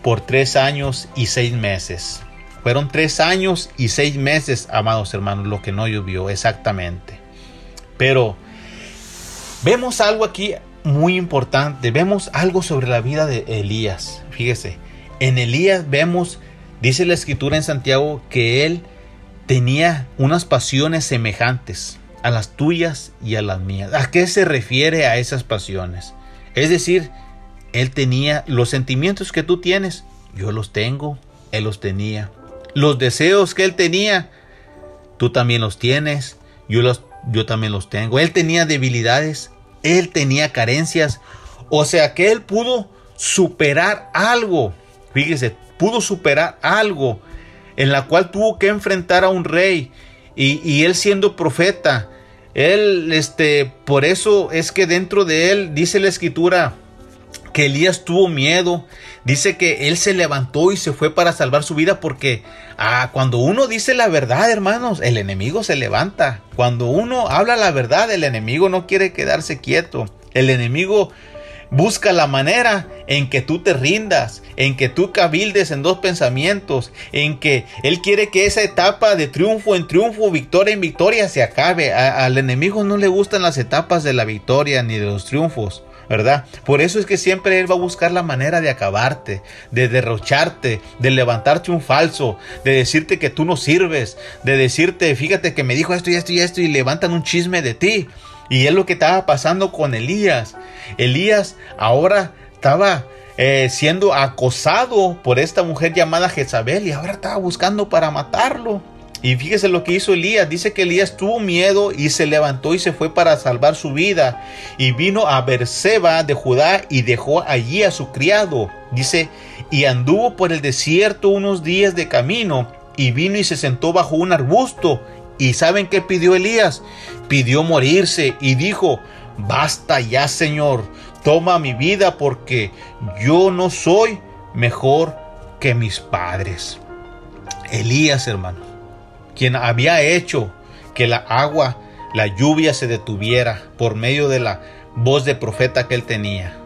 por tres años y seis meses. Fueron tres años y seis meses, amados hermanos, lo que no llovió exactamente. Pero vemos algo aquí muy importante. Vemos algo sobre la vida de Elías. Fíjese, en Elías vemos, dice la escritura en Santiago, que él tenía unas pasiones semejantes a las tuyas y a las mías. ¿A qué se refiere a esas pasiones? Es decir, él tenía los sentimientos que tú tienes, yo los tengo, él los tenía. Los deseos que él tenía, tú también los tienes, yo, los, yo también los tengo. Él tenía debilidades, él tenía carencias, o sea que él pudo superar algo. Fíjese, pudo superar algo en la cual tuvo que enfrentar a un rey y, él siendo profeta, él, este, por eso es que dentro de él dice la escritura, que Elías tuvo miedo. Dice que él se levantó y se fue para salvar su vida porque ah, cuando uno dice la verdad, hermanos, el enemigo se levanta. Cuando uno habla la verdad, el enemigo no quiere quedarse quieto. El enemigo busca la manera en que tú te rindas, en que tú cabildes en dos pensamientos, en que Él quiere que esa etapa de triunfo en triunfo, victoria en victoria se acabe. al enemigo no le gustan las etapas de la victoria ni de los triunfos. ¿verdad? Por eso es que siempre Él va a buscar la manera de acabarte, de derrocharte, de levantarte un falso, de decirte que tú no sirves, de decirte, fíjate que me dijo esto y esto y esto y levantan un chisme de ti. Y es lo que estaba pasando con Elías. Elías ahora estaba eh, siendo acosado por esta mujer llamada Jezabel y ahora estaba buscando para matarlo. Y fíjese lo que hizo Elías. Dice que Elías tuvo miedo y se levantó y se fue para salvar su vida. Y vino a Berseba de Judá y dejó allí a su criado. Dice, y anduvo por el desierto unos días de camino. Y vino y se sentó bajo un arbusto. ¿Y saben qué pidió Elías? Pidió morirse y dijo, basta ya Señor, toma mi vida porque yo no soy mejor que mis padres. Elías, hermano quien había hecho que la agua, la lluvia se detuviera por medio de la voz de profeta que él tenía.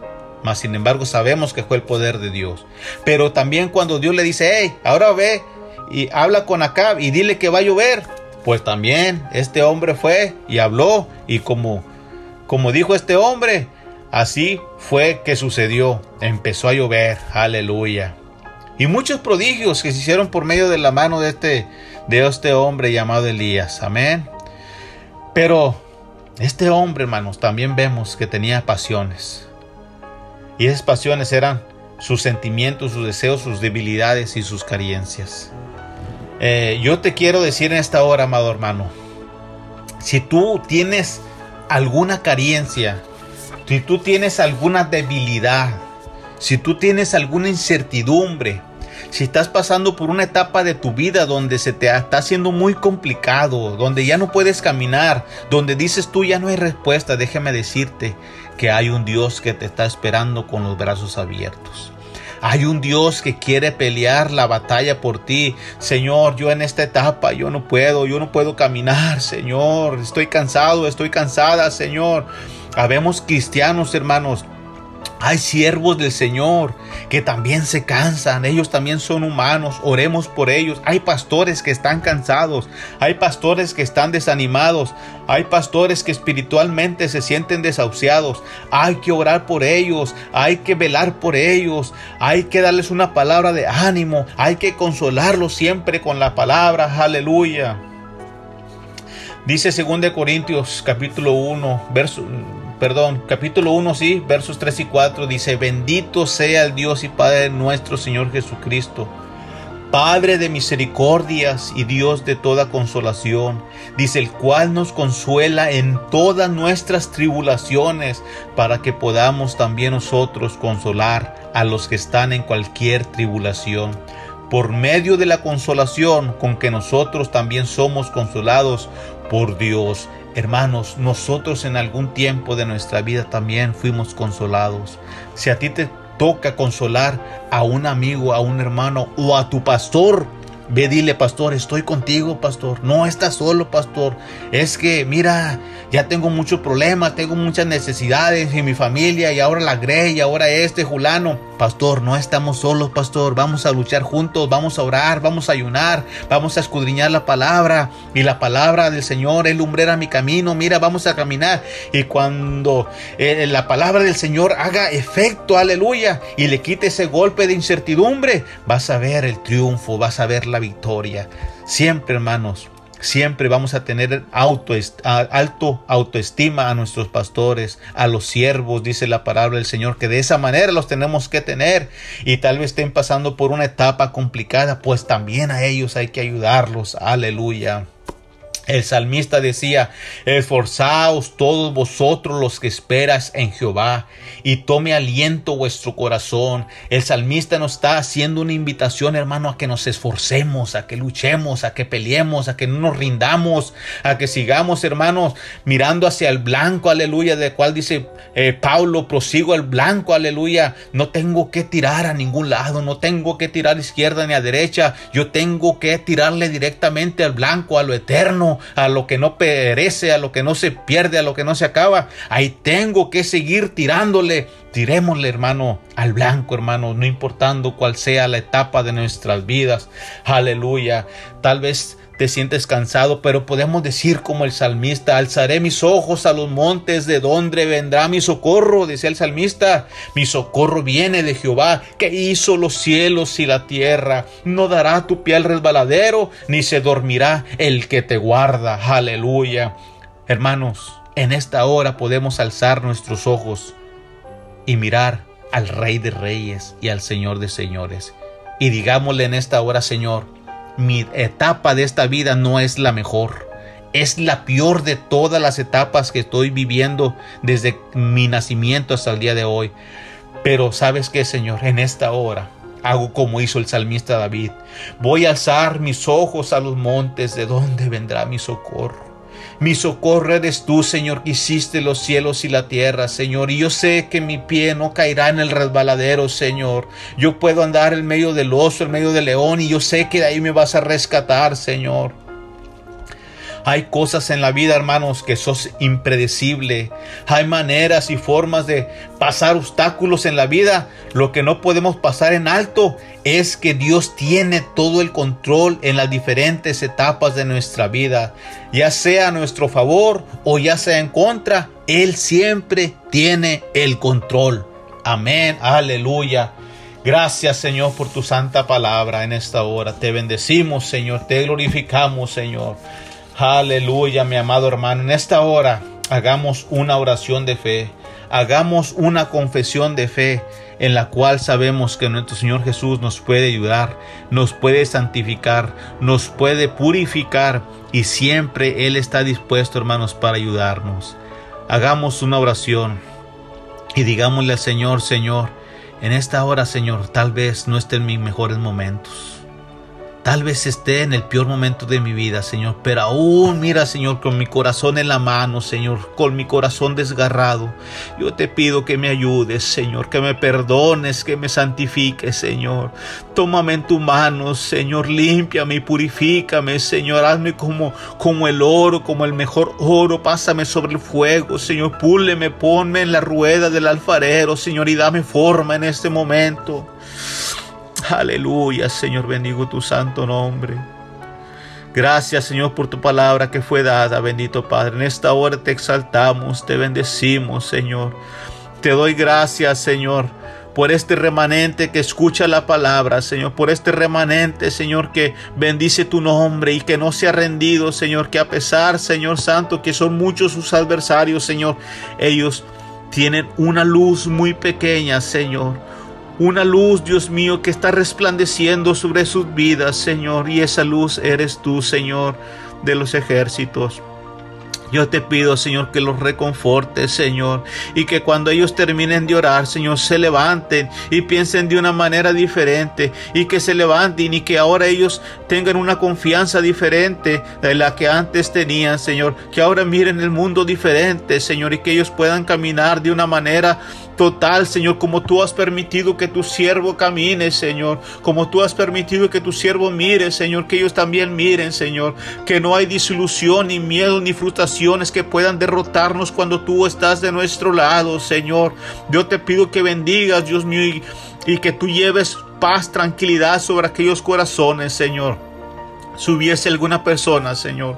Mas sin embargo sabemos que fue el poder de Dios. Pero también cuando Dios le dice, hey, ahora ve y habla con Acab y dile que va a llover. Pues también este hombre fue y habló y como, como dijo este hombre, así fue que sucedió. Empezó a llover. Aleluya. Y muchos prodigios que se hicieron por medio de la mano de este, de este hombre llamado Elías. Amén. Pero este hombre, hermanos, también vemos que tenía pasiones. Y esas pasiones eran sus sentimientos, sus deseos, sus debilidades y sus carencias. Eh, yo te quiero decir en esta hora, amado hermano, si tú tienes alguna carencia, si tú tienes alguna debilidad, si tú tienes alguna incertidumbre, si estás pasando por una etapa de tu vida donde se te está haciendo muy complicado, donde ya no puedes caminar, donde dices tú ya no hay respuesta, déjame decirte que hay un Dios que te está esperando con los brazos abiertos. Hay un Dios que quiere pelear la batalla por ti. Señor, yo en esta etapa yo no puedo, yo no puedo caminar, Señor. Estoy cansado, estoy cansada, Señor. Habemos cristianos, hermanos, hay siervos del Señor que también se cansan, ellos también son humanos, oremos por ellos. Hay pastores que están cansados, hay pastores que están desanimados, hay pastores que espiritualmente se sienten desahuciados. Hay que orar por ellos, hay que velar por ellos, hay que darles una palabra de ánimo, hay que consolarlos siempre con la palabra, aleluya. Dice 2 Corintios capítulo 1, verso perdón, capítulo 1, sí, versos 3 y 4 dice, bendito sea el Dios y Padre nuestro Señor Jesucristo, Padre de misericordias y Dios de toda consolación, dice el cual nos consuela en todas nuestras tribulaciones, para que podamos también nosotros consolar a los que están en cualquier tribulación. Por medio de la consolación con que nosotros también somos consolados por Dios. Hermanos, nosotros en algún tiempo de nuestra vida también fuimos consolados. Si a ti te toca consolar a un amigo, a un hermano o a tu pastor, Ve, dile, pastor, estoy contigo, pastor. No estás solo, pastor. Es que, mira, ya tengo muchos problemas, tengo muchas necesidades en mi familia y ahora la Grey y ahora este Julano. Pastor, no estamos solos, pastor. Vamos a luchar juntos, vamos a orar, vamos a ayunar, vamos a escudriñar la palabra. Y la palabra del Señor es lumbrera mi camino. Mira, vamos a caminar. Y cuando eh, la palabra del Señor haga efecto, aleluya, y le quite ese golpe de incertidumbre, vas a ver el triunfo, vas a ver la victoria. Siempre, hermanos, Siempre vamos a tener auto, alto autoestima a nuestros pastores, a los siervos, dice la palabra del Señor, que de esa manera los tenemos que tener. Y tal vez estén pasando por una etapa complicada, pues también a ellos hay que ayudarlos. Aleluya. El salmista decía, esforzaos todos vosotros los que esperas en Jehová y tome aliento vuestro corazón. El salmista nos está haciendo una invitación, hermano, a que nos esforcemos, a que luchemos, a que peleemos, a que no nos rindamos, a que sigamos, hermanos, mirando hacia el blanco, aleluya, de cual dice eh, Pablo, prosigo el blanco, aleluya. No tengo que tirar a ningún lado, no tengo que tirar a izquierda ni a derecha, yo tengo que tirarle directamente al blanco, a lo eterno a lo que no perece, a lo que no se pierde, a lo que no se acaba. Ahí tengo que seguir tirándole. Tirémosle, hermano, al blanco, hermano, no importando cuál sea la etapa de nuestras vidas. Aleluya. Tal vez te sientes cansado, pero podemos decir como el salmista, alzaré mis ojos a los montes, de donde vendrá mi socorro, decía el salmista, mi socorro viene de Jehová, que hizo los cielos y la tierra, no dará tu pie al resbaladero, ni se dormirá el que te guarda, aleluya. Hermanos, en esta hora podemos alzar nuestros ojos y mirar al Rey de Reyes y al Señor de Señores. Y digámosle en esta hora, Señor, mi etapa de esta vida no es la mejor. Es la peor de todas las etapas que estoy viviendo desde mi nacimiento hasta el día de hoy. Pero sabes qué, Señor, en esta hora hago como hizo el salmista David. Voy a alzar mis ojos a los montes, de donde vendrá mi socorro. Mi socorro eres tú, Señor, que hiciste los cielos y la tierra, Señor. Y yo sé que mi pie no caerá en el resbaladero, Señor. Yo puedo andar en medio del oso, en medio del león, y yo sé que de ahí me vas a rescatar, Señor. Hay cosas en la vida, hermanos, que sos impredecible. Hay maneras y formas de pasar obstáculos en la vida. Lo que no podemos pasar en alto es que Dios tiene todo el control en las diferentes etapas de nuestra vida. Ya sea a nuestro favor o ya sea en contra, Él siempre tiene el control. Amén, aleluya. Gracias Señor por tu santa palabra en esta hora. Te bendecimos Señor, te glorificamos Señor. Aleluya, mi amado hermano. En esta hora hagamos una oración de fe. Hagamos una confesión de fe en la cual sabemos que nuestro Señor Jesús nos puede ayudar, nos puede santificar, nos puede purificar y siempre Él está dispuesto, hermanos, para ayudarnos. Hagamos una oración y digámosle al Señor, Señor, en esta hora, Señor, tal vez no esté en mis mejores momentos. Tal vez esté en el peor momento de mi vida, Señor, pero aún mira, Señor, con mi corazón en la mano, Señor, con mi corazón desgarrado. Yo te pido que me ayudes, Señor, que me perdones, que me santifiques, Señor. Tómame en tu mano, Señor, límpiame y purifícame, Señor. Hazme como, como el oro, como el mejor oro. Pásame sobre el fuego, Señor. Púleme, ponme en la rueda del alfarero, Señor, y dame forma en este momento. Aleluya, Señor, bendigo tu santo nombre. Gracias, Señor, por tu palabra que fue dada, bendito Padre. En esta hora te exaltamos, te bendecimos, Señor. Te doy gracias, Señor, por este remanente que escucha la palabra, Señor, por este remanente, Señor, que bendice tu nombre y que no se ha rendido, Señor, que a pesar, Señor Santo, que son muchos sus adversarios, Señor, ellos tienen una luz muy pequeña, Señor una luz, Dios mío, que está resplandeciendo sobre sus vidas, Señor, y esa luz eres tú, Señor, de los ejércitos. Yo te pido, Señor, que los reconfortes, Señor, y que cuando ellos terminen de orar, Señor, se levanten y piensen de una manera diferente, y que se levanten y que ahora ellos tengan una confianza diferente de la que antes tenían, Señor, que ahora miren el mundo diferente, Señor, y que ellos puedan caminar de una manera total, Señor, como tú has permitido que tu siervo camine, Señor, como tú has permitido que tu siervo mire, Señor, que ellos también miren, Señor, que no hay disilusión, ni miedo, ni frustraciones que puedan derrotarnos cuando tú estás de nuestro lado, Señor. Yo te pido que bendigas, Dios mío, y, y que tú lleves paz, tranquilidad sobre aquellos corazones, Señor. Si hubiese alguna persona, Señor,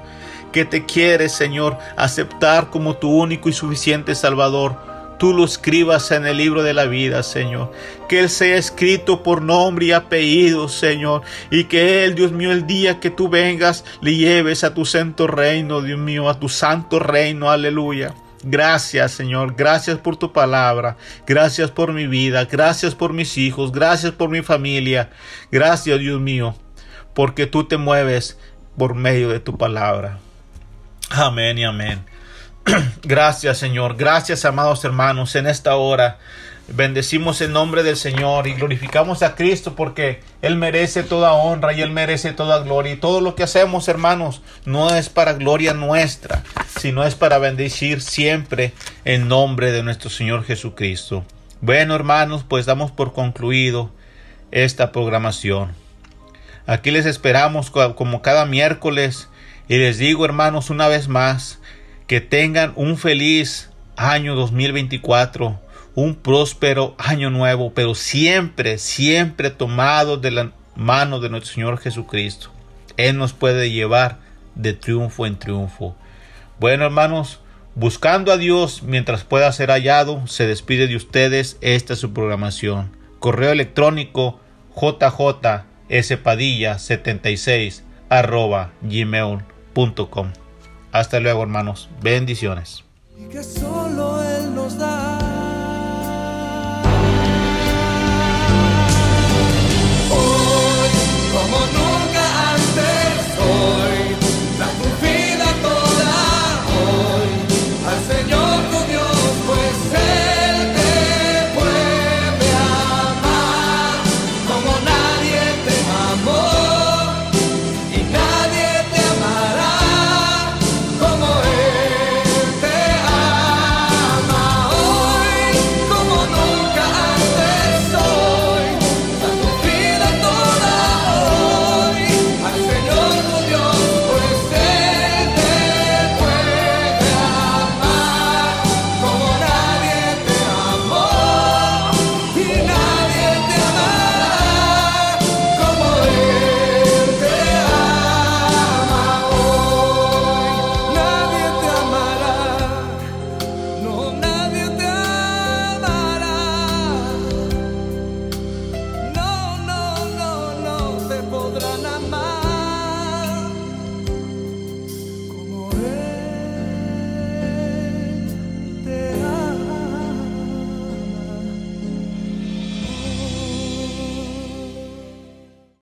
que te quiere, Señor, aceptar como tu único y suficiente Salvador, tú lo escribas en el libro de la vida, Señor. Que Él sea escrito por nombre y apellido, Señor. Y que Él, Dios mío, el día que tú vengas, le lleves a tu santo reino, Dios mío, a tu santo reino, aleluya. Gracias, Señor. Gracias por tu palabra. Gracias por mi vida. Gracias por mis hijos. Gracias por mi familia. Gracias, Dios mío, porque tú te mueves por medio de tu palabra. Amén y amén. Gracias Señor, gracias amados hermanos en esta hora. Bendecimos el nombre del Señor y glorificamos a Cristo porque Él merece toda honra y Él merece toda gloria. Y todo lo que hacemos, hermanos, no es para gloria nuestra, sino es para bendecir siempre el nombre de nuestro Señor Jesucristo. Bueno, hermanos, pues damos por concluido esta programación. Aquí les esperamos como cada miércoles y les digo, hermanos, una vez más, que tengan un feliz año 2024, un próspero año nuevo, pero siempre, siempre tomado de la mano de nuestro Señor Jesucristo. Él nos puede llevar de triunfo en triunfo. Bueno, hermanos, buscando a Dios mientras pueda ser hallado, se despide de ustedes. Esta es su programación. Correo electrónico jjspadilla76 arroba gmail.com. Hasta luego, hermanos. Bendiciones.